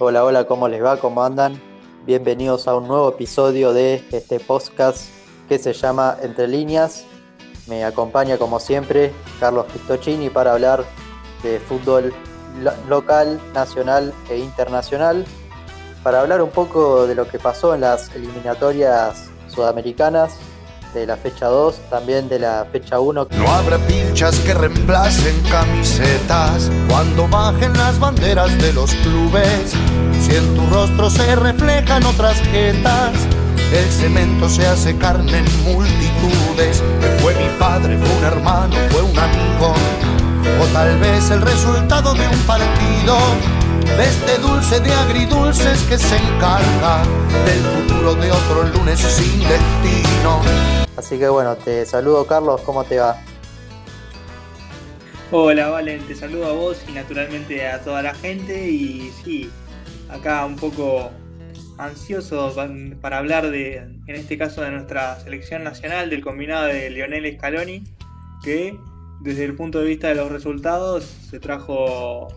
Hola, hola, ¿cómo les va? ¿Cómo andan? Bienvenidos a un nuevo episodio de este podcast que se llama Entre líneas. Me acompaña como siempre Carlos Pistocini para hablar de fútbol local, nacional e internacional. Para hablar un poco de lo que pasó en las eliminatorias sudamericanas de la fecha 2, también de la fecha 1. No habrá pinchas que reemplacen camisetas cuando bajen las banderas de los clubes. Si en tu rostro se reflejan otras jetas, el cemento se hace carne en multitudes. Fue mi padre, fue un hermano, fue un amigo, o tal vez el resultado de un partido de este dulce de agridulces que se encarga del futuro de otro lunes sin destino. Así que bueno, te saludo Carlos, ¿cómo te va? Hola Valen, te saludo a vos y naturalmente a toda la gente y sí, acá un poco ansioso para hablar de, en este caso de nuestra selección nacional, del combinado de Lionel Scaloni, que desde el punto de vista de los resultados se trajo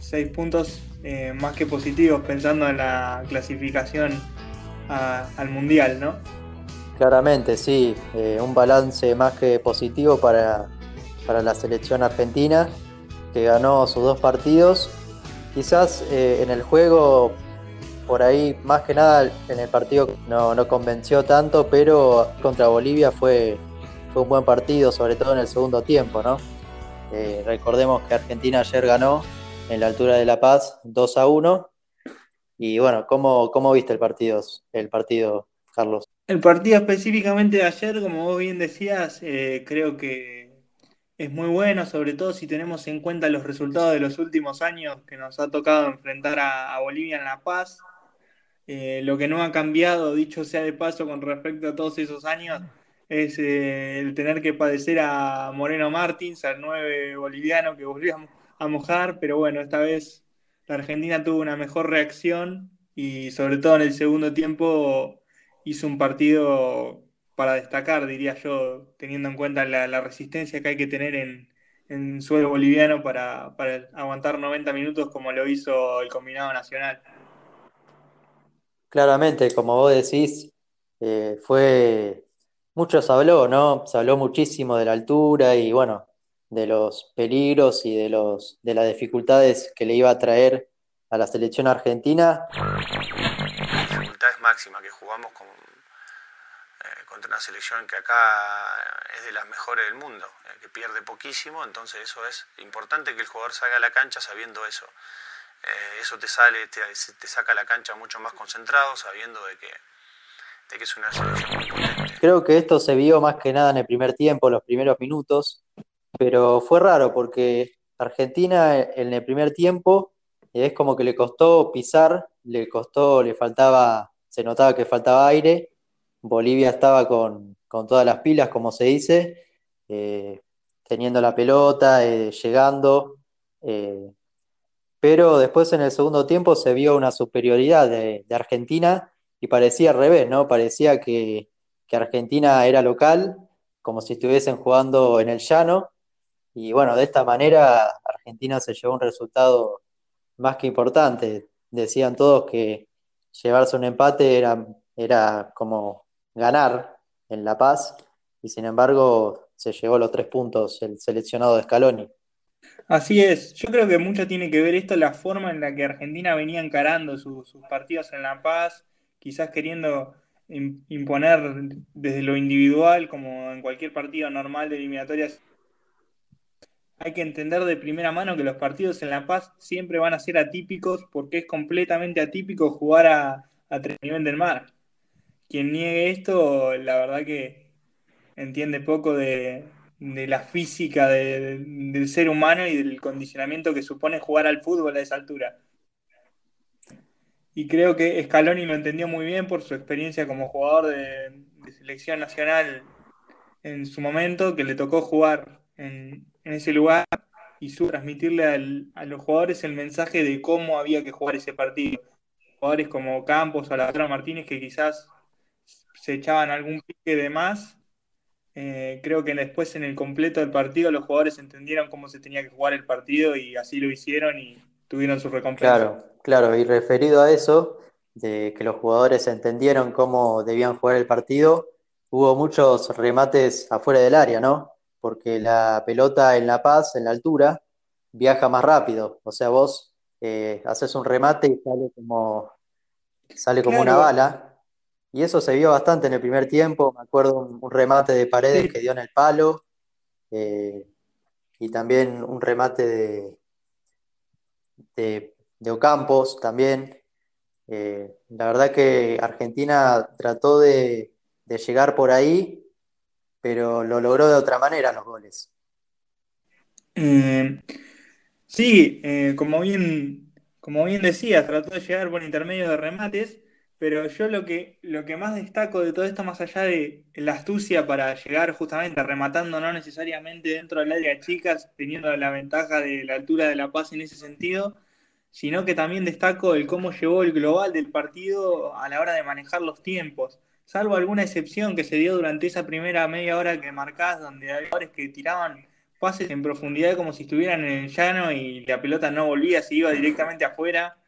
seis puntos eh, más que positivos pensando en la clasificación al Mundial, ¿no? Claramente, sí, eh, un balance más que positivo para, la selección argentina, que ganó sus dos partidos. Quizás eh, en el juego, por ahí, más que nada en el partido no, no convenció tanto, pero contra Bolivia fue, fue un buen partido, sobre todo en el segundo tiempo, ¿no? recordemos que Argentina ayer ganó en la altura de La Paz, 2 a 1. Y bueno, ¿cómo, cómo viste el partido, el partido, Carlos? El partido específicamente de ayer, como vos bien decías, eh, creo que es muy bueno, sobre todo si tenemos en cuenta los resultados de los últimos años que nos ha tocado enfrentar a, Bolivia en La Paz. Eh, lo que no ha cambiado, dicho sea de paso, con respecto a todos esos años, es eh, el tener que padecer a Moreno Martins, al 9 boliviano que volvíamos a mojar, pero bueno, esta vez la Argentina tuvo una mejor reacción y sobre todo en el segundo tiempo hizo un partido para destacar, diría yo, teniendo en cuenta la, resistencia que hay que tener en, en suelo boliviano para, aguantar 90 minutos como lo hizo el combinado nacional. Claramente, como vos decís, eh, fue mucho se habló, ¿no? Se habló muchísimo de la altura y bueno, de los peligros y de, los, de las dificultades que le iba a traer a la selección argentina. La dificultad es máxima, que jugamos con, eh, contra una selección que acá es de las mejores del mundo, eh, que pierde poquísimo, entonces eso es importante que el jugador salga a la cancha sabiendo eso. Eh, eso te sale, te, te, saca a la cancha mucho más concentrado, sabiendo de que, de que es una selección muy potente. Creo que esto se vio más que nada en el primer tiempo, los primeros minutos, pero fue raro porque Argentina en el primer tiempo es como que le costó pisar, le costó, le faltaba, se notaba que faltaba aire. Bolivia estaba con, todas las pilas, como se dice, eh, teniendo la pelota, eh, llegando. Eh, pero después en el segundo tiempo se vio una superioridad de, Argentina y parecía al revés, ¿no? Parecía que Argentina era local, como si estuviesen jugando en el llano y bueno, de esta manera Argentina se llevó un resultado más que importante. Decían todos que llevarse un empate era, era como ganar en La Paz y sin embargo se llevó los tres puntos el seleccionado de Scaloni. Así es, yo creo que mucho tiene que ver esto la forma en la que Argentina venía encarando sus partidos en La Paz, quizás queriendo imponer desde lo individual, como en cualquier partido normal de eliminatorias, hay que entender de primera mano que los partidos en La Paz siempre van a ser atípicos porque es completamente atípico jugar a, a nivel del mar. Quien niegue esto, la verdad que entiende poco de, la física del ser humano y del condicionamiento que supone jugar al fútbol a esa altura. Y creo que Scaloni lo entendió muy bien por su experiencia como jugador de selección nacional en su momento, que le tocó jugar en, en ese lugar y transmitirle a los jugadores el mensaje de cómo había que jugar ese partido. Jugadores como Campos o Martínez que quizás se echaban algún pique de más. Eh, creo que después en el completo del partido los jugadores entendieron cómo se tenía que jugar el partido y así lo hicieron y tuvieron su recompensa. Claro, Claro, y referido a eso, de que los jugadores entendieron cómo debían jugar el partido, hubo muchos remates afuera del área, ¿no? Porque la pelota en La Paz, en la altura, viaja más rápido. O sea, vos eh, haces un remate y sale como, sale como una bala. Y eso se vio bastante en el primer tiempo. Me acuerdo un, remate de Paredes que dio en el palo. Eh, y también un remate de, de, de Ocampos también. Eh, la verdad que Argentina trató de, llegar por ahí, pero lo logró de otra manera los goles. Eh, sí, eh, como, bien, como bien decías, trató de llegar por intermedio de remates, pero yo lo que, lo que más destaco de todo esto, más allá de la astucia para llegar justamente rematando, no necesariamente dentro del área chicas, teniendo la ventaja de la altura de la paz en ese sentido, sino que también destaco el cómo llevó el global del partido a la hora de manejar los tiempos. Salvo alguna excepción que se dio durante esa primera media hora que marcás, donde hay jugadores que tiraban pases en profundidad como si estuvieran en el llano y la pelota no volvía, se iba directamente afuera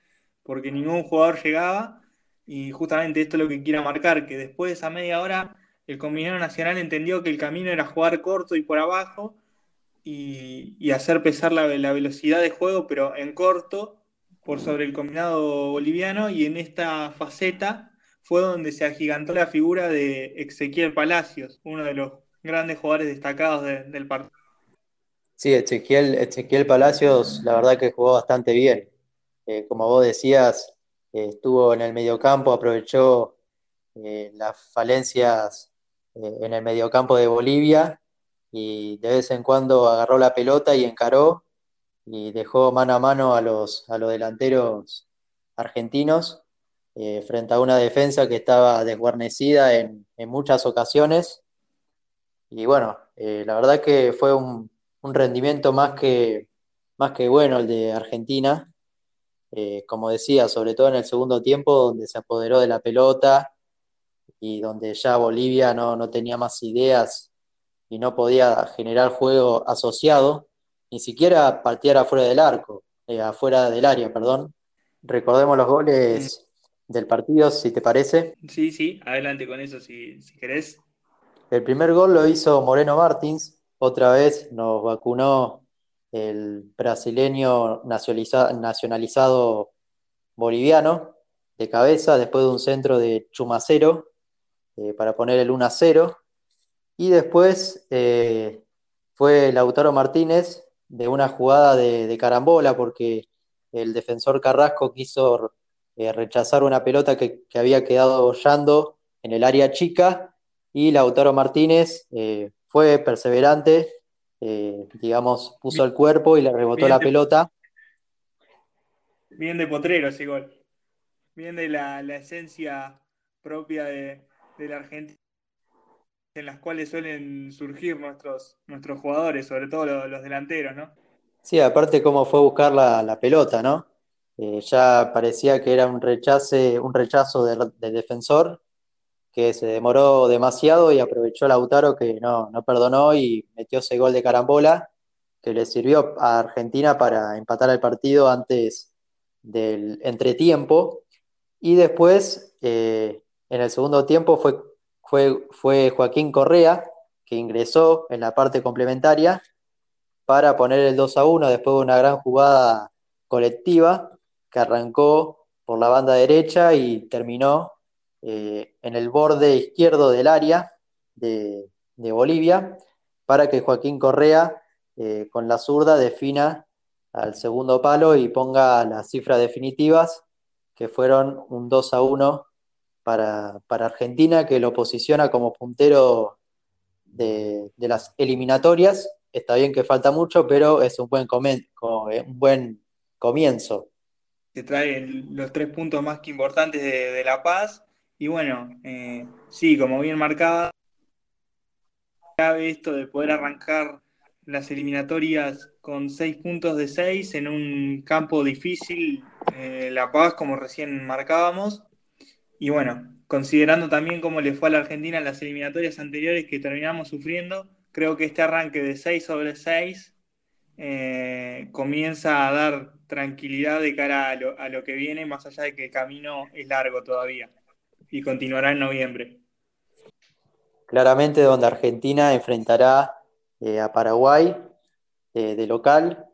porque ningún jugador llegaba. Y justamente esto es lo que quiero marcar, que después de esa media hora el combinado nacional entendió que el camino era jugar corto y por abajo y, hacer pesar la, la velocidad de juego, pero en corto por sobre el combinado boliviano y en esta faceta fue donde se agigantó la figura de Ezequiel Palacios, uno de los grandes jugadores destacados del partido. Sí, Ezequiel, Palacios la verdad que jugó bastante bien. Eh, como vos decías, eh, estuvo en el mediocampo, aprovechó eh, las falencias en el mediocampo de Bolivia y de vez en cuando agarró la pelota y encaró y dejó mano a mano a los, a los delanteros argentinos eh, frente a una defensa que estaba desguarnecida en, muchas ocasiones. Y bueno, eh, la verdad que fue un, rendimiento más que, más que bueno el de Argentina. Eh, como decía, sobre todo en el segundo tiempo, donde se apoderó de la pelota y donde ya Bolivia no, no tenía más ideas y no podía generar juego asociado ni siquiera patear afuera del arco, afuera del área, perdón. Recordemos los goles del partido, si te parece. Sí, sí, adelante con eso si, si querés. El primer gol lo hizo Moreno Martins, otra vez nos vacunó el brasileño nacionalizado boliviano de cabeza después de un centro de Chumacero eh, para poner el 1 a 0. Y después eh, fue Lautaro Martínez de una jugada de, carambola, porque el defensor Carrasco quiso eh, rechazar una pelota que, había quedado bollando en el área chica y Lautaro Martínez eh, fue perseverante, eh, digamos, puso el cuerpo y le rebotó la pelota. Bien de potrero ese gol. Bien de la, esencia propia de, de la Argentina en las cuales suelen surgir nuestros, nuestros jugadores, sobre todo los, delanteros, ¿no? Sí, aparte cómo fue buscar la, pelota, ¿no? Eh, ya parecía que era un rechace, un rechazo del, defensor que se demoró demasiado y aprovechó Lautaro que no, no perdonó y metió ese gol de carambola que le sirvió a Argentina para empatar el partido antes del entretiempo. Y después, eh, en el segundo tiempo, fue fue, Joaquín Correa, que ingresó en la parte complementaria para poner el 2 a 1 después de una gran jugada colectiva que arrancó por la banda derecha y terminó eh, en el borde izquierdo del área de, Bolivia para que Joaquín Correa eh, con la zurda defina al segundo palo y ponga las cifras definitivas que fueron un 2 a 1 para, Argentina, que lo posiciona como puntero de, las eliminatorias. Está bien que falta mucho, pero es un buen, un buen comienzo. Se traen los tres puntos más que importantes de, La Paz. Y bueno, eh, sí, como bien marcaba, esto de poder arrancar las eliminatorias con seis puntos de seis en un campo difícil, eh, La Paz, como recién marcábamos. Y bueno, considerando también cómo le fue a la Argentina en las eliminatorias anteriores que terminamos sufriendo, creo que este arranque de 6 sobre 6 eh, comienza a dar tranquilidad de cara a lo, a lo que viene, más allá de que el camino es largo todavía y continuará en noviembre. Claramente donde Argentina enfrentará eh, a Paraguay eh, de local.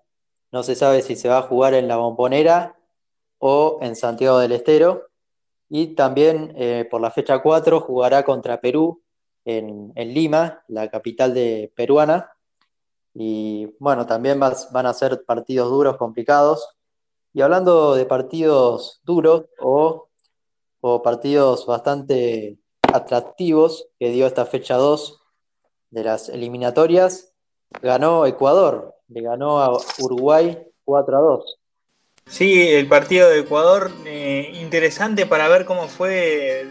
No se sabe si se va a jugar en la Bombonera o en Santiago del Estero. Y también por la fecha 4 jugará contra Perú en, Lima, la capital de peruana. Y bueno, también van a ser partidos duros, complicados. Y hablando de partidos duros o, o partidos bastante atractivos que dio esta fecha 2 de las eliminatorias, ganó Ecuador, le ganó a Uruguay 4 a 2. Sí, el partido de Ecuador, eh, interesante para ver cómo fue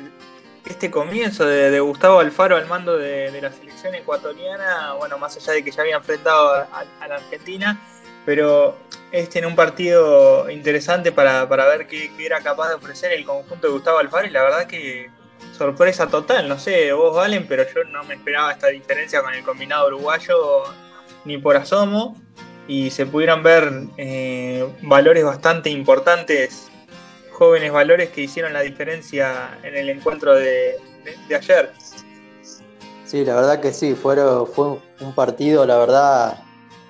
este comienzo de, Gustavo Alfaro al mando de, la selección ecuatoriana, bueno, más allá de que ya había enfrentado a, la Argentina, pero este en un partido interesante para, ver qué, era capaz de ofrecer el conjunto de Gustavo Alfaro y la verdad que sorpresa total, no sé, vos Valen, pero yo no me esperaba esta diferencia con el combinado uruguayo ni por asomo y se pudieran ver eh, valores bastante importantes, jóvenes valores que hicieron la diferencia en el encuentro de, ayer. Sí, la verdad que sí, fue, fue un partido, la verdad,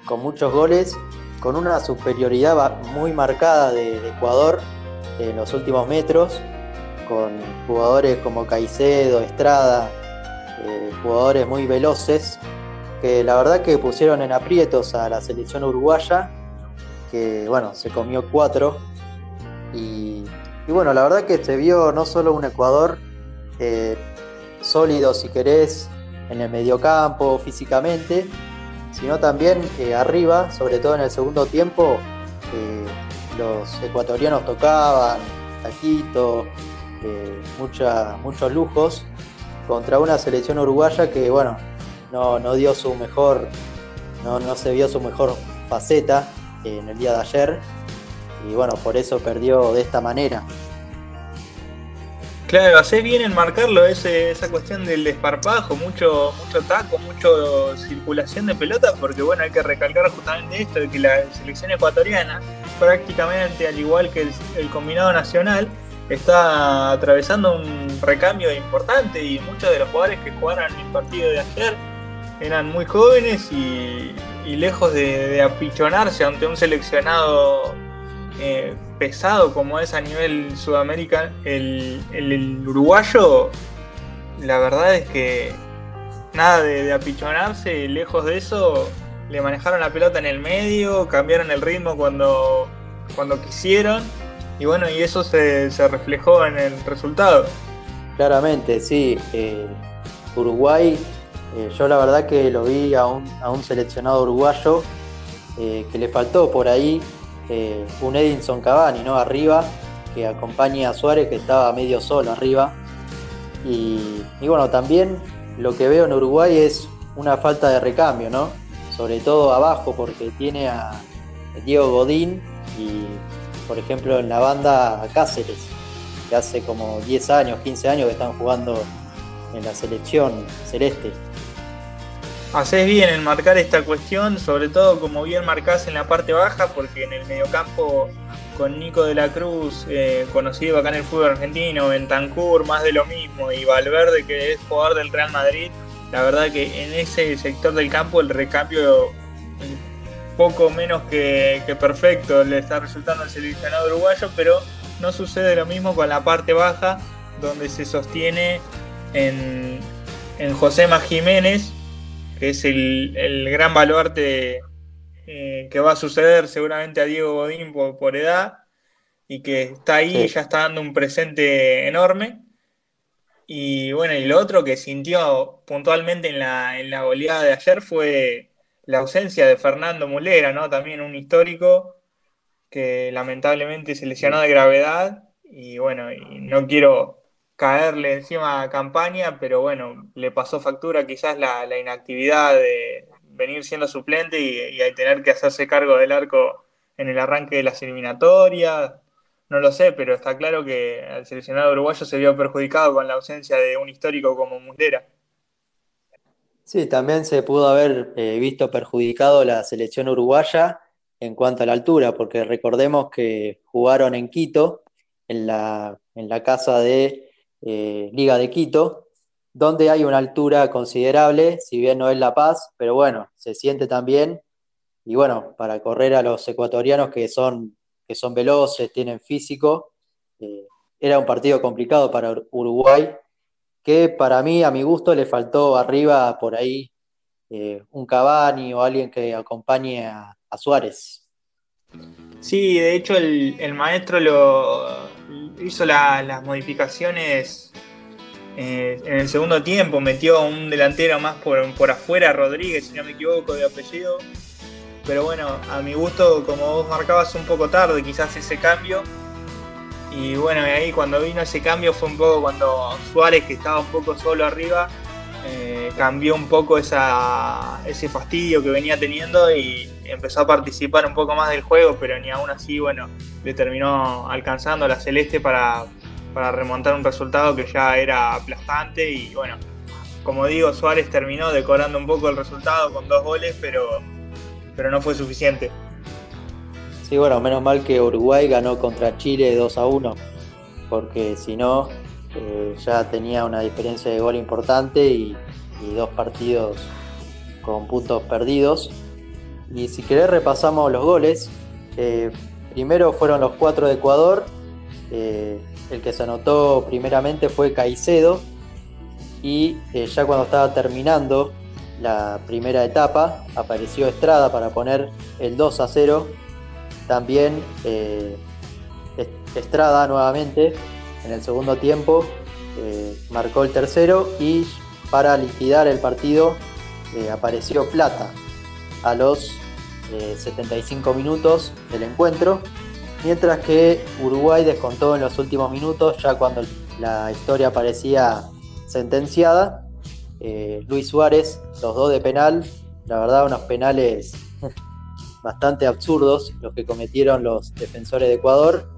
con muchos goles, con una superioridad muy marcada de Ecuador en los últimos metros con jugadores como Caicedo, Estrada, eh, jugadores muy veloces, que la verdad que pusieron en aprietos a la selección uruguaya, que bueno, se comió cuatro. Y, bueno, la verdad que se vio no solo un Ecuador eh, sólido, si querés, en el mediocampo, físicamente, sino también eh, arriba, sobre todo en el segundo tiempo, los ecuatorianos tocaban, Taquito, muchos lujos contra una selección uruguaya que, bueno, no, dio su mejor, no, no se vio su mejor faceta en el día de ayer y bueno, por eso perdió de esta manera. Claro, hace bien en marcarlo ese, esa cuestión del desparpajo, mucho, mucho taco, mucho circulación de pelota, porque bueno, hay que recalcar justamente esto, de que la selección ecuatoriana, prácticamente al igual que el combinado nacional, está atravesando un recambio importante y muchos de los jugadores que jugaron el partido de ayer eran muy jóvenes y, lejos de, apichonarse ante un seleccionado eh, pesado como es a nivel Sudamérica, el, uruguayo, la verdad es que nada de, apichonarse, lejos de eso, le manejaron la pelota en el medio, cambiaron el ritmo cuando, cuando quisieron y bueno, y eso se, reflejó en el resultado. Claramente, sí. Eh, Uruguay, eh, yo la verdad que lo vi a un, seleccionado uruguayo que le faltó por ahí un Edinson Cavani, ¿no? Arriba, que acompaña a Suárez, que estaba medio solo arriba. Y, y, bueno, también lo que veo en Uruguay es una falta de recambio, ¿no? Sobre todo abajo, porque tiene a Diego Godín y por ejemplo, en la banda Cáceres, que hace como 10 años, 15 años que están jugando en la selección celeste. Haces bien en marcar esta cuestión, sobre todo como bien marcás en la parte baja, porque en el mediocampo con Nico de la Cruz, eh, conocido acá en el fútbol argentino, Bentancur, más de lo mismo, y Valverde, que es jugador del Real Madrid, la verdad que en ese sector del campo el recambio poco menos que, perfecto le está resultando al seleccionado uruguayo, pero no sucede lo mismo con la parte baja, donde se sostiene en, en Josema Jiménez, que es el, gran baluarte eh, que va a suceder seguramente a Diego Godín por, edad, y que está ahí, y ya está dando un presente enorme. Y bueno, y lo otro que sintió puntualmente en la, en la goleada de ayer fue la ausencia de Fernando Mulera, ¿no? También un histórico que lamentablemente se lesionó de gravedad y bueno, y no quiero caerle encima a campaña, pero bueno, le pasó factura quizás la, inactividad de venir siendo suplente y, tener que hacerse cargo del arco en el arranque de las eliminatorias. No lo sé, pero está claro que el seleccionado uruguayo se vio perjudicado con la ausencia de un histórico como Mulera. Sí, también se pudo haber eh, visto perjudicado la selección uruguaya en cuanto a la altura, porque recordemos que jugaron en Quito, en la casa de eh, Liga de Quito, donde hay una altura considerable, si bien no es La Paz, pero bueno, se siente también. Y bueno, para correr a los ecuatorianos que son, que son veloces, tienen físico, eh, era un partido complicado para Uruguay que para mí, a mi gusto, le faltó arriba por ahí eh, un Cavani o alguien que acompañe a, Suárez. Sí, de hecho el, maestro lo hizo las modificaciones eh, en el segundo tiempo, metió un delantero más por, por afuera, Rodríguez, si no me equivoco, de apellido. Pero bueno, a mi gusto, como vos marcabas un poco tarde quizás ese cambio, y bueno, ahí cuando vino ese cambio fue un poco cuando Suárez, que estaba un poco solo arriba, eh, cambió un poco ese fastidio que venía teniendo y empezó a participar un poco más del juego, pero ni aún así, bueno, le terminó alcanzando a la Celeste para, para remontar un resultado que ya era aplastante y bueno, como digo, Suárez terminó decorando un poco el resultado con dos goles, pero, pero no fue suficiente. Sí, bueno, menos mal que Uruguay ganó contra Chile 2 a 1, porque si no, eh, ya tenía una diferencia de gol importante y, dos partidos con puntos perdidos. Y si querés repasamos los goles. Eh, primero fueron los cuatro de Ecuador. Eh, el que se anotó primeramente fue Caicedo. Y ya cuando estaba terminando la primera etapa, apareció Estrada para poner el 2 a 0 también Estrada nuevamente en el segundo tiempo eh, marcó el tercero y para liquidar el partido eh, apareció Plata a los 75 minutos del encuentro, mientras que Uruguay descontó en los últimos minutos, ya cuando la historia parecía sentenciada. Luis Suárez, los dos de penal, la verdad unos penales bastante absurdos los que cometieron los defensores de Ecuador.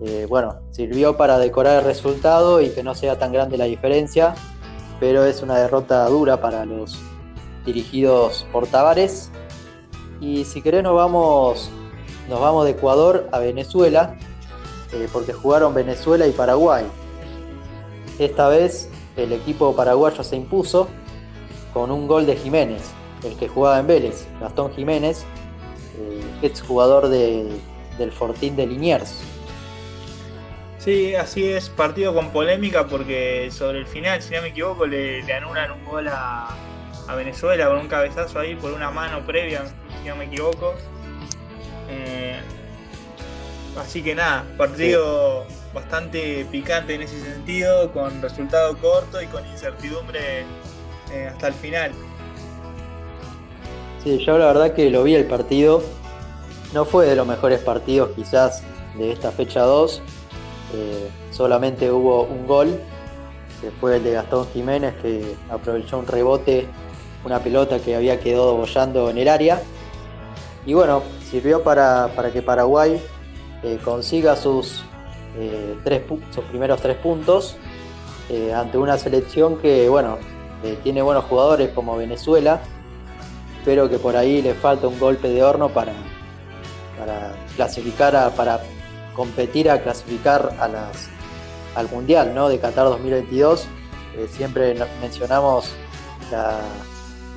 Eh, bueno, sirvió para decorar el resultado y que no sea tan grande la diferencia, pero es una derrota dura para los dirigidos por Tavares. Y si querés nos vamos, nos vamos de Ecuador a Venezuela, eh, porque jugaron Venezuela y Paraguay. Esta vez el equipo paraguayo se impuso con un gol de Jiménez, el que jugaba en Vélez, Gastón Jiménez, eh, exjugador de, del Fortín de Liniers. Sí, así es, partido con polémica porque sobre el final, si no me equivoco, le, anulan un gol a, Venezuela con un cabezazo ahí por una mano previa, si no me equivoco. Eh, así que nada, partido bastante picante en ese sentido, con resultado corto y con incertidumbre eh, hasta el final. Sí, yo la verdad que lo vi el partido. No fue de los mejores partidos quizás de esta fecha 2. Eh, solamente hubo un gol, que fue el de Gastón Jiménez, que aprovechó un rebote, una pelota que había quedado bollando en el área. Y bueno, sirvió para, que Paraguay eh, consiga sus, eh, tres, sus primeros tres puntos ante una selección que, bueno, tiene buenos jugadores como Venezuela, Espero que por ahí le falta un golpe de horno para, para clasificar, para competir a clasificar a las, al Mundial ¿no? de Qatar 2022. Eh, siempre mencionamos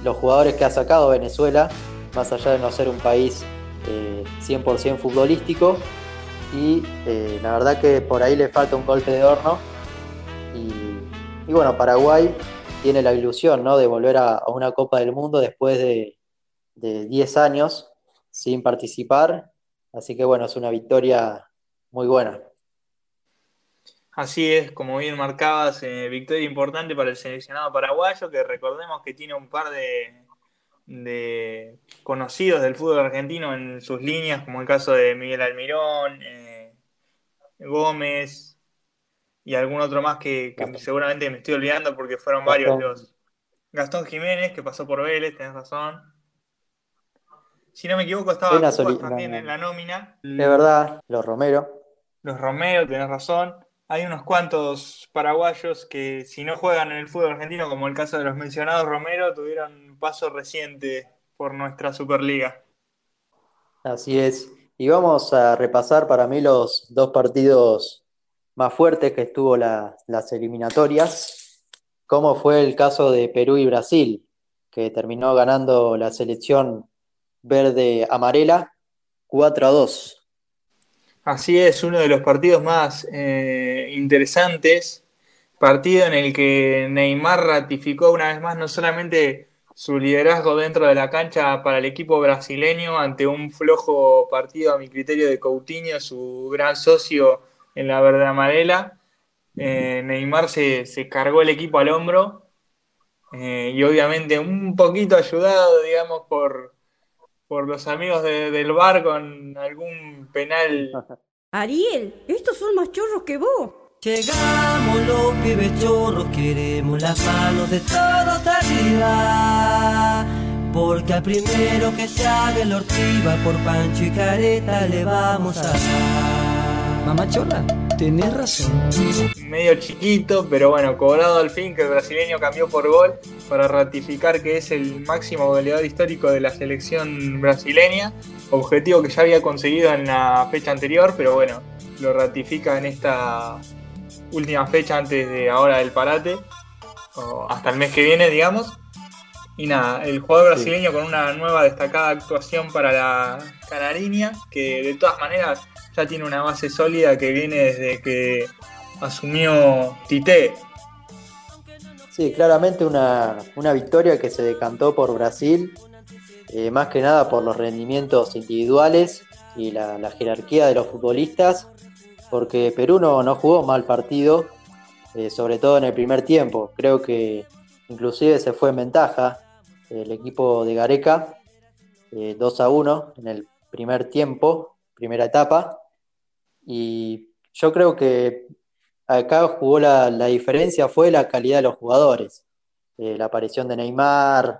los jugadores que ha sacado Venezuela, más allá de no ser un país 100% eh, futbolístico. Y eh, la verdad que por ahí le falta un golpe de horno. Y, bueno, Paraguay tiene la ilusión ¿no? de volver a, una Copa del Mundo después de, de 10 años sin participar. Así que bueno, es una victoria muy buena. Así es, como bien marcabas, eh, victoria importante para el seleccionado paraguayo, que recordemos que tiene un par de, de, conocidos del fútbol argentino en sus líneas, como el caso de Miguel Almirón, eh, Gómez y algún otro más que, seguramente me estoy olvidando porque fueron varios los. Gastón Jiménez, que pasó por Vélez, tenés razón. Si no me equivoco, estaba también en la nómina. De verdad, los Romero. Los Romero, tenés razón. hay unos cuantos paraguayos que si no juegan en el fútbol argentino, como el caso de los mencionados Romero, tuvieron un paso reciente por nuestra Superliga. Así es. Y vamos a repasar para mí los dos partidos más fuertes que estuvo las eliminatorias, como fue el caso de Perú y Brasil, que terminó ganando la selección verde-amarela 4 a 2. Así es, uno de los partidos más eh, interesantes, partido en el que Neymar ratificó una vez más no solamente su liderazgo dentro de la cancha para el equipo brasileño ante un flojo partido a mi criterio de Coutinho, su gran socio en la verde amarela. Eh, Neymar se, cargó el equipo al hombro eh, y obviamente un poquito ayudado, digamos, por, por los amigos del bar con algún penal. Ariel, estos son más chorros que vos. Llegamos los pibes chorros, queremos las manos de todos arriba. Porque al primero que se haga el ortiva por Pancho y Careta le vamos a dar. Mamá Chola, tenés razón. Medio chiquito, pero bueno, cobrado al fin que el brasileño cambió por gol para ratificar que es el máximo goleador histórico de la selección brasileña. Objetivo que ya había conseguido en la fecha anterior, pero bueno, lo ratifica en esta última fecha antes de ahora del parate, o hasta el mes que viene, digamos. Y nada, el jugador brasileño con una nueva destacada actuación para la Canariña, que de todas maneras ya tiene una base sólida que viene desde que asumió Tite. Sí, claramente una, victoria que se decantó por Brasil, eh, más que nada por los rendimientos individuales y la, jerarquía de los futbolistas, porque Perú no, no jugó mal partido, eh, sobre todo en el primer tiempo. Creo que inclusive se fue en ventaja el equipo de Gareca, 2 eh, a 1 en el primer tiempo, primera etapa. Y yo creo que acá jugó la, diferencia, fue la calidad de los jugadores. Eh, la aparición de Neymar,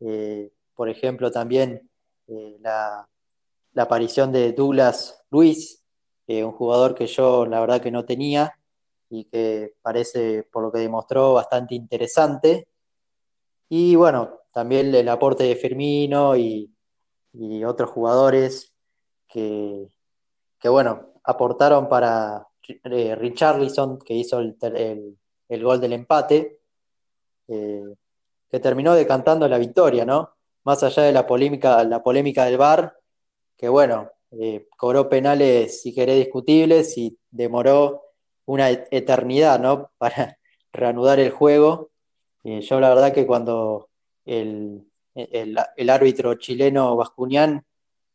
eh, por ejemplo, también la, la, aparición de Douglas Luis, un jugador que yo la verdad que no tenía y que parece, por lo que demostró, bastante interesante. Y bueno, también el aporte de Firmino y, otros jugadores que, bueno, aportaron para eh, Richarlison, que hizo el, gol del empate, eh, que terminó decantando la victoria, ¿no? Más allá de la polémica, la polémica del VAR, que bueno, eh, cobró penales, si querés, discutibles y demoró una eternidad, ¿no? Para reanudar el juego. yo la verdad que cuando el, árbitro chileno Bascuñán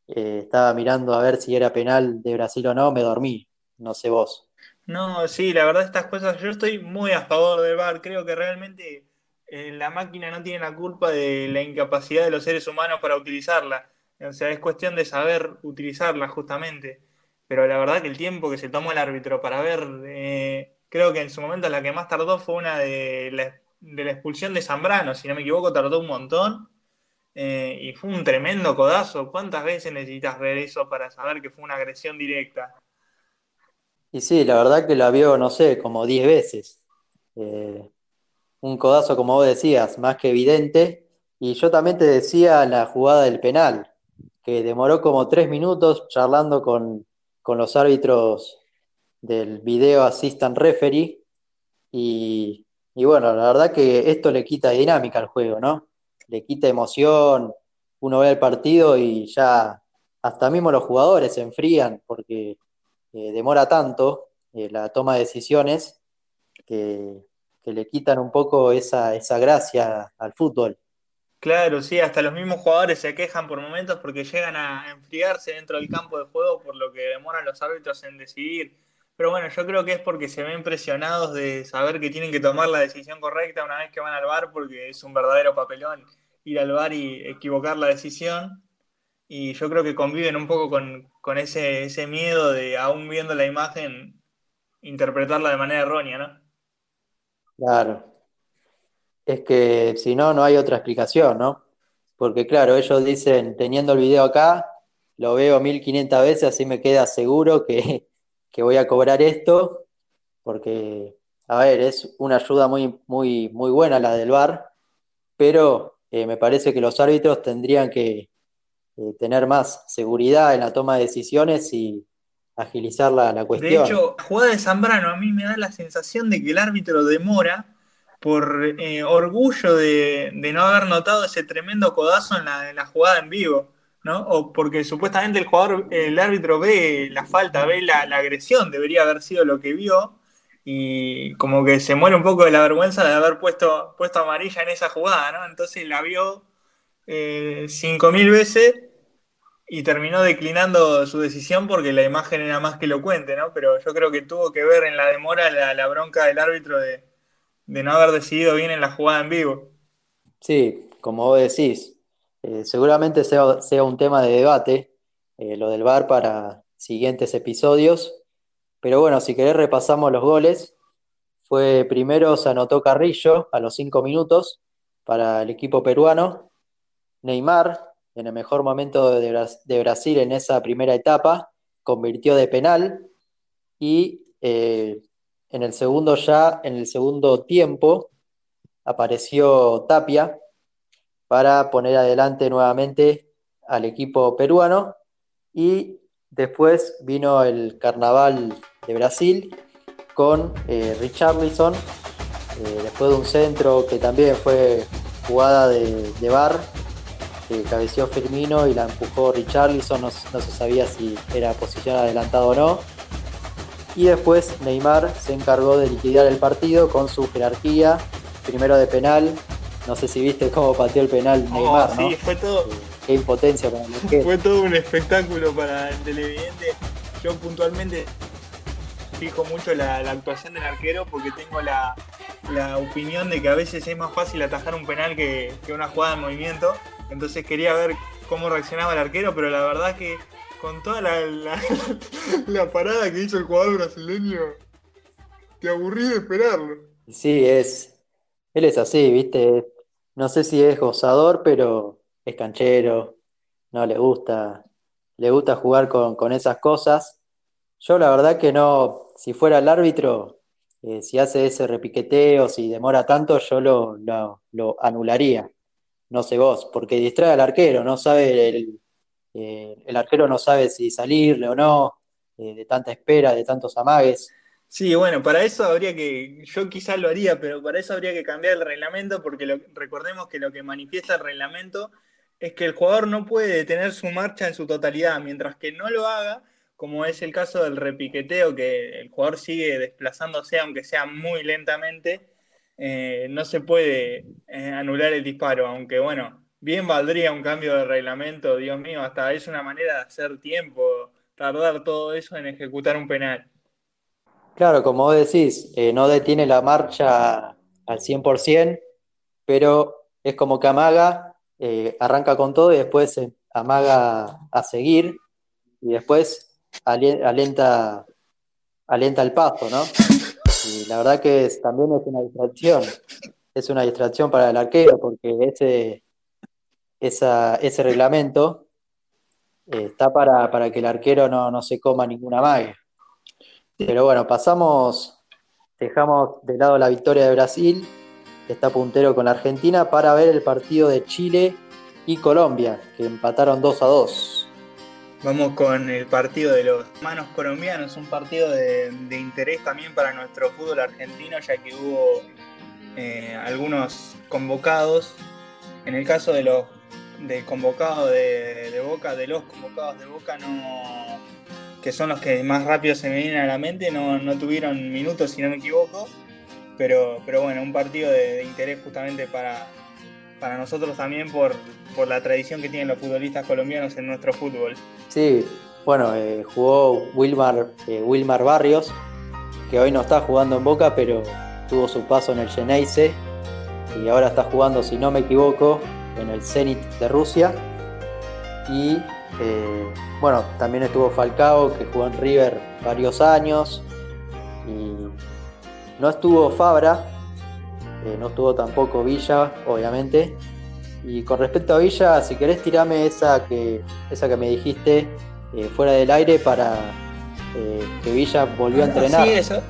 eh, estaba mirando a ver si era penal de Brasil o no, me dormí, no sé vos. No, sí, la verdad estas cosas, yo estoy muy a favor del VAR, creo que realmente eh, la máquina no tiene la culpa de la incapacidad de los seres humanos para utilizarla, o sea, es cuestión de saber utilizarla justamente, pero la verdad que el tiempo que se tomó el árbitro para ver, eh, creo que en su momento la que más tardó fue una de la de la expulsión de Zambrano, si no me equivoco, tardó un montón. Eh, y fue un tremendo codazo. ¿Cuántas veces necesitas ver eso para saber que fue una agresión directa? Y sí, la verdad que la vio, no sé, como 10 veces. Eh, un codazo, como vos decías, más que evidente. Y yo también te decía la jugada del penal, que demoró como 3 minutos charlando con, con los árbitros del video assistant referee. Y y bueno, la verdad que esto le quita dinámica al juego, ¿no? Le quita emoción, uno ve el partido y ya hasta mismo los jugadores se enfrían porque eh, demora tanto eh, la toma de decisiones que, le quitan un poco esa, esa gracia al fútbol. Claro, sí, hasta los mismos jugadores se quejan por momentos porque llegan a enfriarse dentro del campo de juego por lo que demoran los árbitros en decidir pero bueno, yo creo que es porque se ven presionados de saber que tienen que tomar la decisión correcta una vez que van al bar, porque es un verdadero papelón ir al bar y equivocar la decisión. Y yo creo que conviven un poco con, ese, ese miedo de, aún viendo la imagen, interpretarla de manera errónea, ¿no? Claro. Es que si no, no hay otra explicación, ¿no? Porque claro, ellos dicen, teniendo el video acá, lo veo 1500 veces, así me queda seguro que, que voy a cobrar esto. porque, a ver, es una ayuda muy, muy, muy buena la del VAR, pero eh, me parece que los árbitros tendrían que eh, tener más seguridad en la toma de decisiones y agilizar la, la cuestión. De hecho, jugada de Zambrano a mí me da la sensación de que el árbitro demora por eh, orgullo de, de, no haber notado ese tremendo codazo en la, en la, jugada en vivo, ¿no? O porque supuestamente el jugador, el árbitro ve la falta, ve la, agresión, debería haber sido lo que vio, y como que se muere un poco de la vergüenza de haber puesto, puesto amarilla en esa jugada, ¿no? Entonces la vio eh, cinco mil veces y terminó declinando su decisión porque la imagen era más que elocuente, ¿no? Pero yo creo que tuvo que ver en la demora la, la bronca del árbitro de de no haber decidido bien en la jugada en vivo. Sí, como vos decís, eh, seguramente sea, sea, un tema de debate eh, lo del VAR para siguientes episodios, pero bueno, si querés repasamos los goles. Fue primero, se anotó Carrillo a los cinco minutos para el equipo peruano. Neymar, en el mejor momento de, de Brasil en esa primera etapa, convirtió de penal y eh, en el segundo ya, en el segundo tiempo, apareció Tapia para poner adelante nuevamente al equipo peruano. Y después vino el Carnaval de Brasil con eh, Richarlison, eh, después de un centro que también fue jugada de, de bar, que cabeció Firmino y la empujó Richarlison, no, no se sabía si era posición adelantada o no. Y después Neymar se encargó de liquidar el partido con su jerarquía, primero de penal, no sé si viste cómo pateó el penal oh, Neymar, sí, ¿no? fue todo. Qué impotencia para el. Fue todo un espectáculo para el televidente. Yo puntualmente fijo mucho la, la actuación del arquero porque tengo la, la, opinión de que a veces es más fácil atajar un penal que, que una jugada en movimiento. Entonces quería ver cómo reaccionaba el arquero, pero la verdad que con toda la, la, la, parada que hizo el jugador brasileño, te aburrí de esperarlo. Sí, es. Él es así, ¿viste? No sé si es gozador, pero es canchero, no le gusta, le gusta jugar con, con esas cosas. Yo la verdad que no, si fuera el árbitro, eh, si hace ese repiqueteo, si demora tanto, yo lo, lo, lo anularía. No sé vos, porque distrae al arquero, no sabe el, eh, el arquero no sabe si salirle o no, eh, de tanta espera, de tantos amagues. Sí, bueno, para eso habría que, yo quizás lo haría, pero para eso habría que cambiar el reglamento, porque lo, recordemos que lo que manifiesta el reglamento es que el jugador no puede detener su marcha en su totalidad, mientras que no lo haga, como es el caso del repiqueteo, que el jugador sigue desplazándose, aunque sea muy lentamente, eh, no se puede eh, anular el disparo, aunque bueno, bien valdría un cambio de reglamento, Dios mío, hasta es una manera de hacer tiempo, tardar todo eso en ejecutar un penal. Claro, como vos decís, eh, no detiene la marcha al 100%, pero es como que amaga, eh, arranca con todo y después amaga a seguir y después alienta, alienta el paso, ¿no? Y la verdad que es, también es una distracción, es una distracción para el arquero porque ese esa, ese reglamento eh, está para, para, que el arquero no, no se coma ninguna magia. Pero bueno, pasamos, dejamos de lado la victoria de Brasil, que está puntero con la Argentina, para ver el partido de Chile y Colombia, que empataron 2 a 2. Vamos con el partido de los hermanos colombianos, un partido de, interés también para nuestro fútbol argentino, ya que hubo eh, algunos convocados. En el caso de los de convocado de, Boca, de los convocados de Boca, no, que son los que más rápido se me vienen a la mente, no, no tuvieron minutos si no me equivoco, pero, pero bueno, un partido de, interés justamente para, para nosotros también por, por, la tradición que tienen los futbolistas colombianos en nuestro fútbol. Sí, bueno, eh, jugó Wilmar, eh, Wilmar Barrios, que hoy no está jugando en Boca, pero tuvo su paso en el Geneise y ahora está jugando, si no me equivoco, en el Zenit de Rusia. Y eh, bueno, también estuvo Falcao, que jugó en River varios años. Y no estuvo Fabra, eh, no estuvo tampoco Villa, obviamente. Y con respecto a Villa, si querés tirame esa que, esa que me dijiste eh, fuera del aire para que Villa volvió a entrenar. Sí, eso.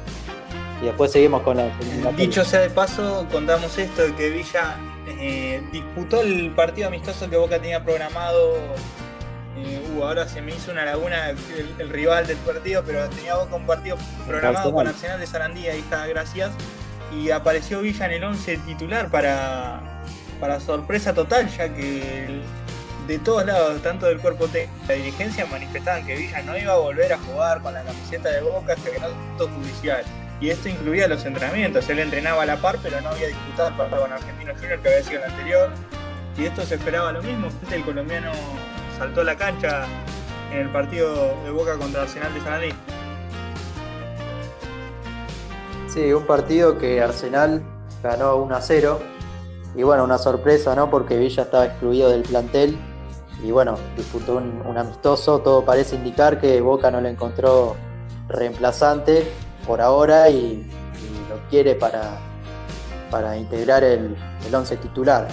y después seguimos con la. Dicho sea de paso, contamos esto de que Villa eh, disputó el partido amistoso que Boca tenía programado. Uh, ahora se me hizo una laguna el, rival del partido, pero tenía Boca un partido programado con Arsenal de Sarandí, ahí está, gracias. Y apareció Villa en el 11 titular para, para sorpresa total, ya que de todos lados, tanto del cuerpo técnico la dirigencia, manifestaban que Villa no iba a volver a jugar con la camiseta de Boca hasta que no judicial. Y esto incluía los entrenamientos. Él entrenaba a la par, pero no había disputado el partido con Argentino Junior, que había sido el anterior. Y esto se esperaba lo mismo. El colombiano saltó a la cancha en el partido de Boca contra Arsenal de Sarandí. Sí, un partido que Arsenal ganó 1 a 0. Y bueno, una sorpresa, ¿no? Porque Villa estaba excluido del plantel y bueno, disputó un, amistoso. Todo parece indicar que Boca no le encontró reemplazante por ahora y, lo quiere para, para integrar el, el once titular.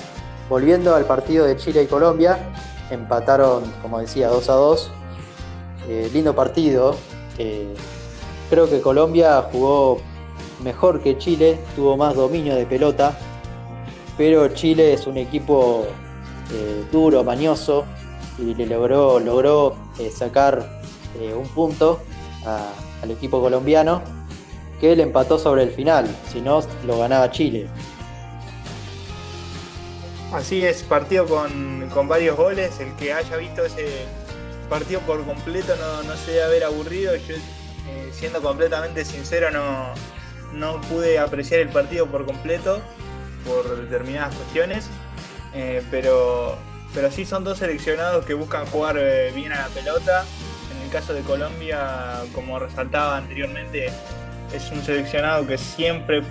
Volviendo al partido de Chile y Colombia, empataron, como decía, 2 a 2. Eh, lindo partido. creo que Colombia jugó mejor que Chile, tuvo más dominio de pelota, pero Chile es un equipo eh, duro, mañoso, y le logró, logró eh, sacar un punto al equipo colombiano que le empató sobre el final, si no lo ganaba Chile. Así es, partido con, varios goles, el que haya visto ese partido por completo no, se debe haber aburrido, yo eh, siendo completamente sincero no, no pude apreciar el partido por completo por determinadas cuestiones, pero pero sí son dos seleccionados que buscan jugar eh, bien a la pelota. En el caso de Colombia, como resaltaba anteriormente, es un seleccionado que siempre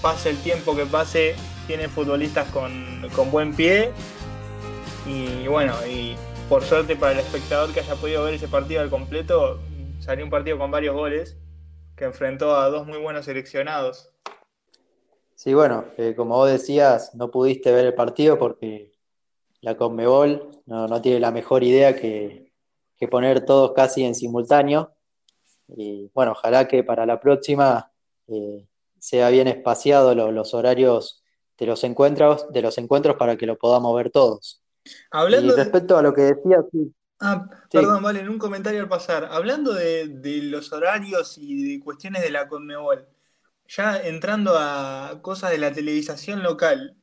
pase el tiempo que pase, tiene futbolistas con, buen pie. Y bueno, y por suerte para el espectador que haya podido ver ese partido al completo, salió un partido con varios goles que enfrentó a dos muy buenos seleccionados. Sí, bueno, eh, como vos decías, no pudiste ver el partido porque la Conmebol no, tiene la mejor idea que, poner todos casi en simultáneo. Y bueno, ojalá que para la próxima eh, sea bien espaciado los horarios de los encuentros, de los encuentros para que lo podamos ver todos. Hablando y respecto a lo que decía, Ah, perdón, vale, en un comentario al pasar. Hablando de, de, los horarios y de cuestiones de la Conmebol, ya entrando a cosas de la televisación local,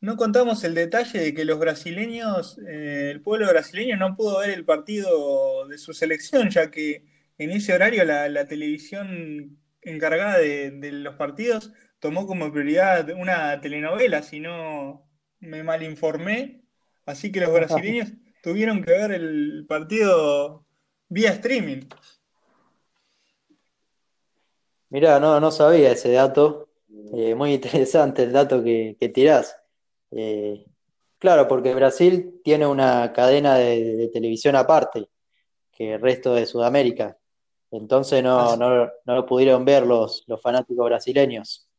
no contamos el detalle de que los brasileños, eh, el pueblo brasileño no pudo ver el partido de su selección, ya que en ese horario la, televisión encargada de, los partidos tomó como prioridad una telenovela, si no me malinformé. Así que los brasileños tuvieron que ver el partido vía streaming. Mirá, no, no sabía ese dato. Eh, muy interesante el dato que, que tirás. Eh, claro, porque Brasil tiene una cadena de, televisión aparte que el resto de Sudamérica. Entonces no, no, lo pudieron ver los, los fanáticos brasileños.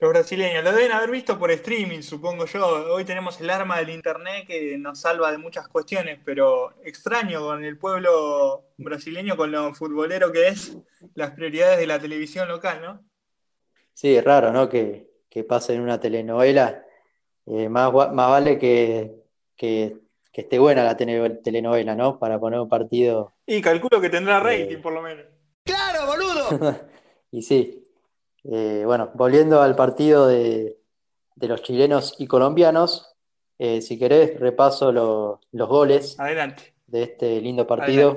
Los brasileños lo deben haber visto por streaming, supongo yo. Hoy tenemos el arma del internet que nos salva de muchas cuestiones, pero extraño con el pueblo brasileño, con lo futbolero que es, las prioridades de la televisión local, ¿no? Sí, es raro, ¿no? Que, que pase en una telenovela eh, más, más vale que, esté buena la telenovela, ¿no? Para poner un partido. Y calculo que tendrá rating, por lo menos. ¡Claro, boludo! y sí. Eh, bueno, volviendo al partido de, los chilenos y colombianos, eh, si querés, repaso los goles Adelante. de este lindo partido.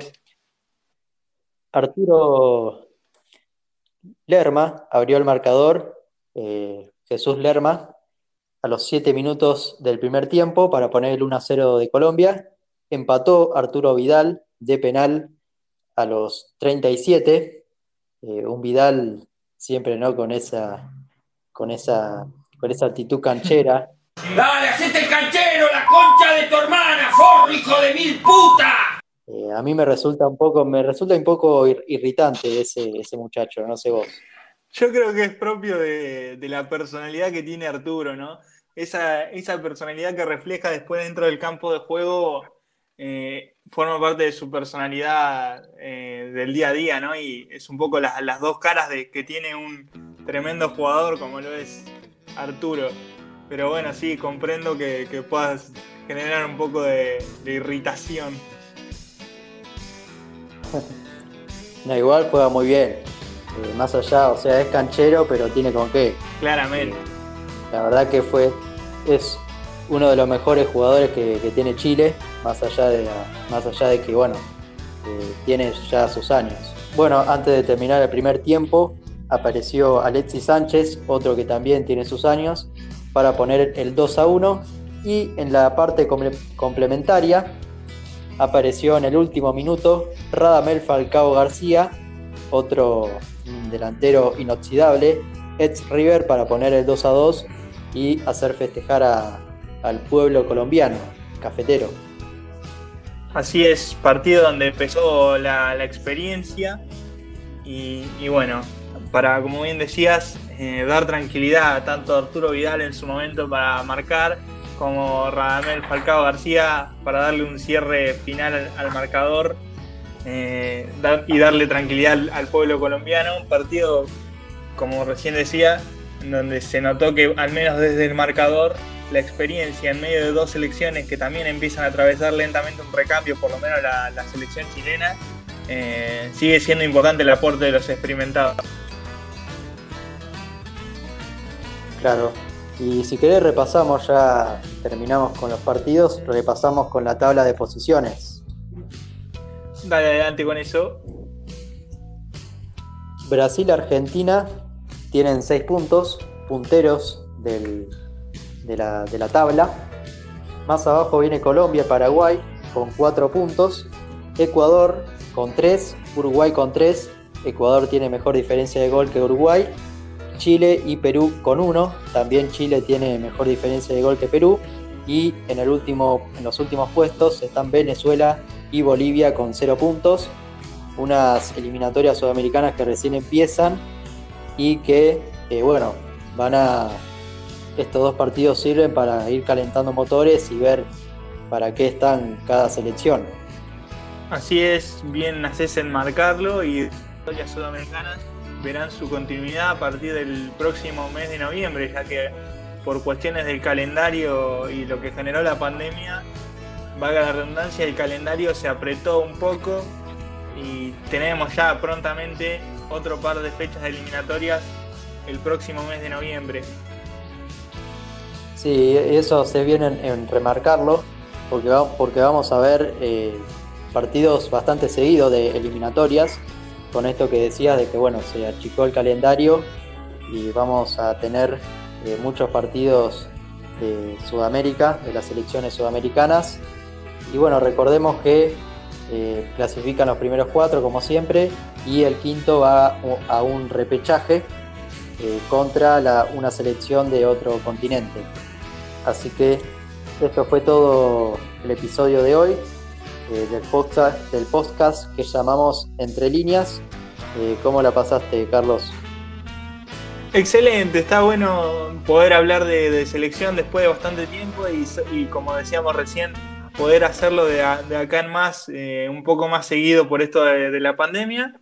Arturo Lerma abrió el marcador. Jesús Lerma a los 7 minutos del primer tiempo para poner el 1 0 de Colombia. Empató Arturo Vidal de penal a los 37. Eh, un Vidal siempre no con esa con esa con esa actitud canchera. Dale, hacete el canchero, la concha de tu hermana, forro hijo de mil puta. Eh, a mí me resulta un poco, me resulta un poco irritante ese, ese muchacho, no sé vos. Yo creo que es propio de, de la personalidad que tiene Arturo, ¿no? esa, esa personalidad que refleja después dentro del campo de juego eh, forma parte de su personalidad eh, del día a día, ¿no? Y es un poco las, las dos caras de, que tiene un, tremendo jugador como lo es Arturo. Pero bueno, sí, comprendo que, que puedas generar un poco de, de irritación. No, igual juega muy bien. Eh, más allá, o sea, es canchero, pero tiene con qué. Claramente. La verdad que fue, es uno de los mejores jugadores que, que tiene Chile, más allá de, más allá de que, bueno, eh, tiene ya sus años. Bueno, antes de terminar el primer tiempo, apareció Alexis Sánchez, otro que también tiene sus años, para poner el 2 a 1 y en la parte comple- complementaria apareció en el último minuto Radamel Falcao García, otro mm, delantero inoxidable, ex River para poner el 2 a 2 y hacer festejar al pueblo colombiano, cafetero. Así es, partido donde empezó la, experiencia y, bueno, para, como bien decías, eh, dar tranquilidad a tanto Arturo Vidal en su momento para marcar, como Radamel Falcao García para darle un cierre final al, marcador eh, y darle tranquilidad al, al pueblo colombiano. Un partido, como recién decía, donde se notó que al menos desde el marcador la experiencia en medio de dos selecciones que también empiezan a atravesar lentamente un recambio, por lo menos la, la selección chilena, eh, sigue siendo importante el aporte de los experimentados. Claro. Y si querés repasamos ya, terminamos con los partidos, repasamos con la tabla de posiciones. Dale adelante con eso. Brasil Argentina tienen 6 puntos, punteros del- de, la, de la tabla. Más abajo viene Colombia, Paraguay con 4 puntos. Ecuador con 3, Uruguay con 3. Ecuador tiene mejor diferencia de gol que Uruguay. Chile y Perú con 1. También Chile tiene mejor diferencia de gol que Perú. Y en, el último, en los últimos puestos están Venezuela y Bolivia con 0 puntos unas eliminatorias sudamericanas que recién empiezan y que, eh, bueno, van a. Estos dos partidos sirven para ir calentando motores y ver para qué están cada selección. Así es, bien haces en marcarlo y las sudamericanas verán su continuidad a partir del próximo mes de noviembre, ya que por cuestiones del calendario y lo que generó la pandemia, valga la redundancia, el calendario se apretó un poco y tenemos ya prontamente otro par de fechas eliminatorias el próximo mes de noviembre. Sí, eso se viene en, remarcarlo, porque, va- porque vamos a ver eh, partidos bastante seguidos de eliminatorias, con esto que decías de que bueno, se achicó el calendario y vamos a tener eh, muchos partidos de Sudamérica, de las selecciones sudamericanas. Y bueno, recordemos que eh, clasifican los primeros cuatro como siempre y el quinto va a un repechaje contra la- una selección de otro continente. Así que esto fue todo el episodio de hoy eh, del, podcast, del podcast que llamamos Entre líneas. Eh, ¿Cómo la pasaste, Carlos? Excelente, está bueno poder hablar de, selección después de bastante tiempo y, como decíamos recién, poder hacerlo de, acá en más, eh, un poco más seguido por esto de la pandemia.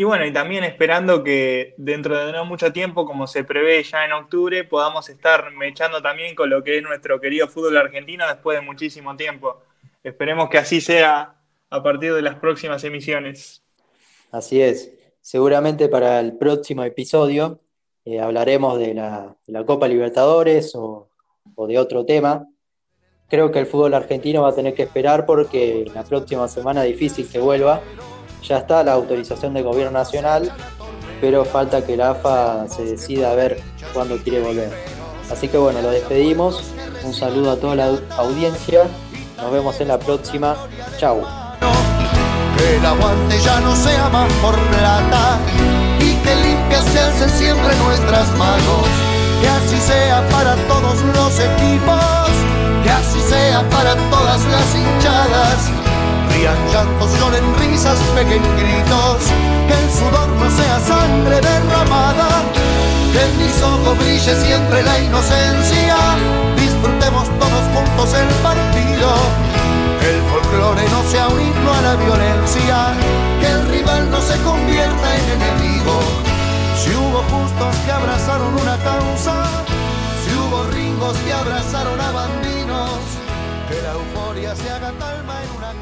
Y bueno, y también esperando que dentro de no mucho tiempo, como se prevé ya en octubre, podamos estar mechando también con lo que es nuestro querido fútbol argentino después de muchísimo tiempo. Esperemos que así sea a partir de las próximas emisiones. Así es. Seguramente para el próximo episodio eh, hablaremos de la, Copa Libertadores o, o de otro tema. Creo que el fútbol argentino va a tener que esperar porque la próxima semana difícil que vuelva. Ya está la autorización del gobierno nacional, pero falta que la AFA se decida a ver cuándo quiere volver. Así que bueno, lo despedimos. Un saludo a toda la au- audiencia. Nos vemos en la próxima. Chau. Que el aguante ya no sea más por plata y que limpias se alcen siempre nuestras manos. Que así sea para todos los equipos, que así sea para todas las hinchadas. Rían llantos, lloren risas, peguen gritos, que el sudor no sea sangre derramada. Que en mis ojos brille siempre la inocencia, disfrutemos todos juntos el partido. Que el folclore no sea un himno a la violencia, que el rival no se convierta en enemigo. Si hubo justos que abrazaron una causa, si hubo ringos que abrazaron a bandinos, que la euforia se haga calma en una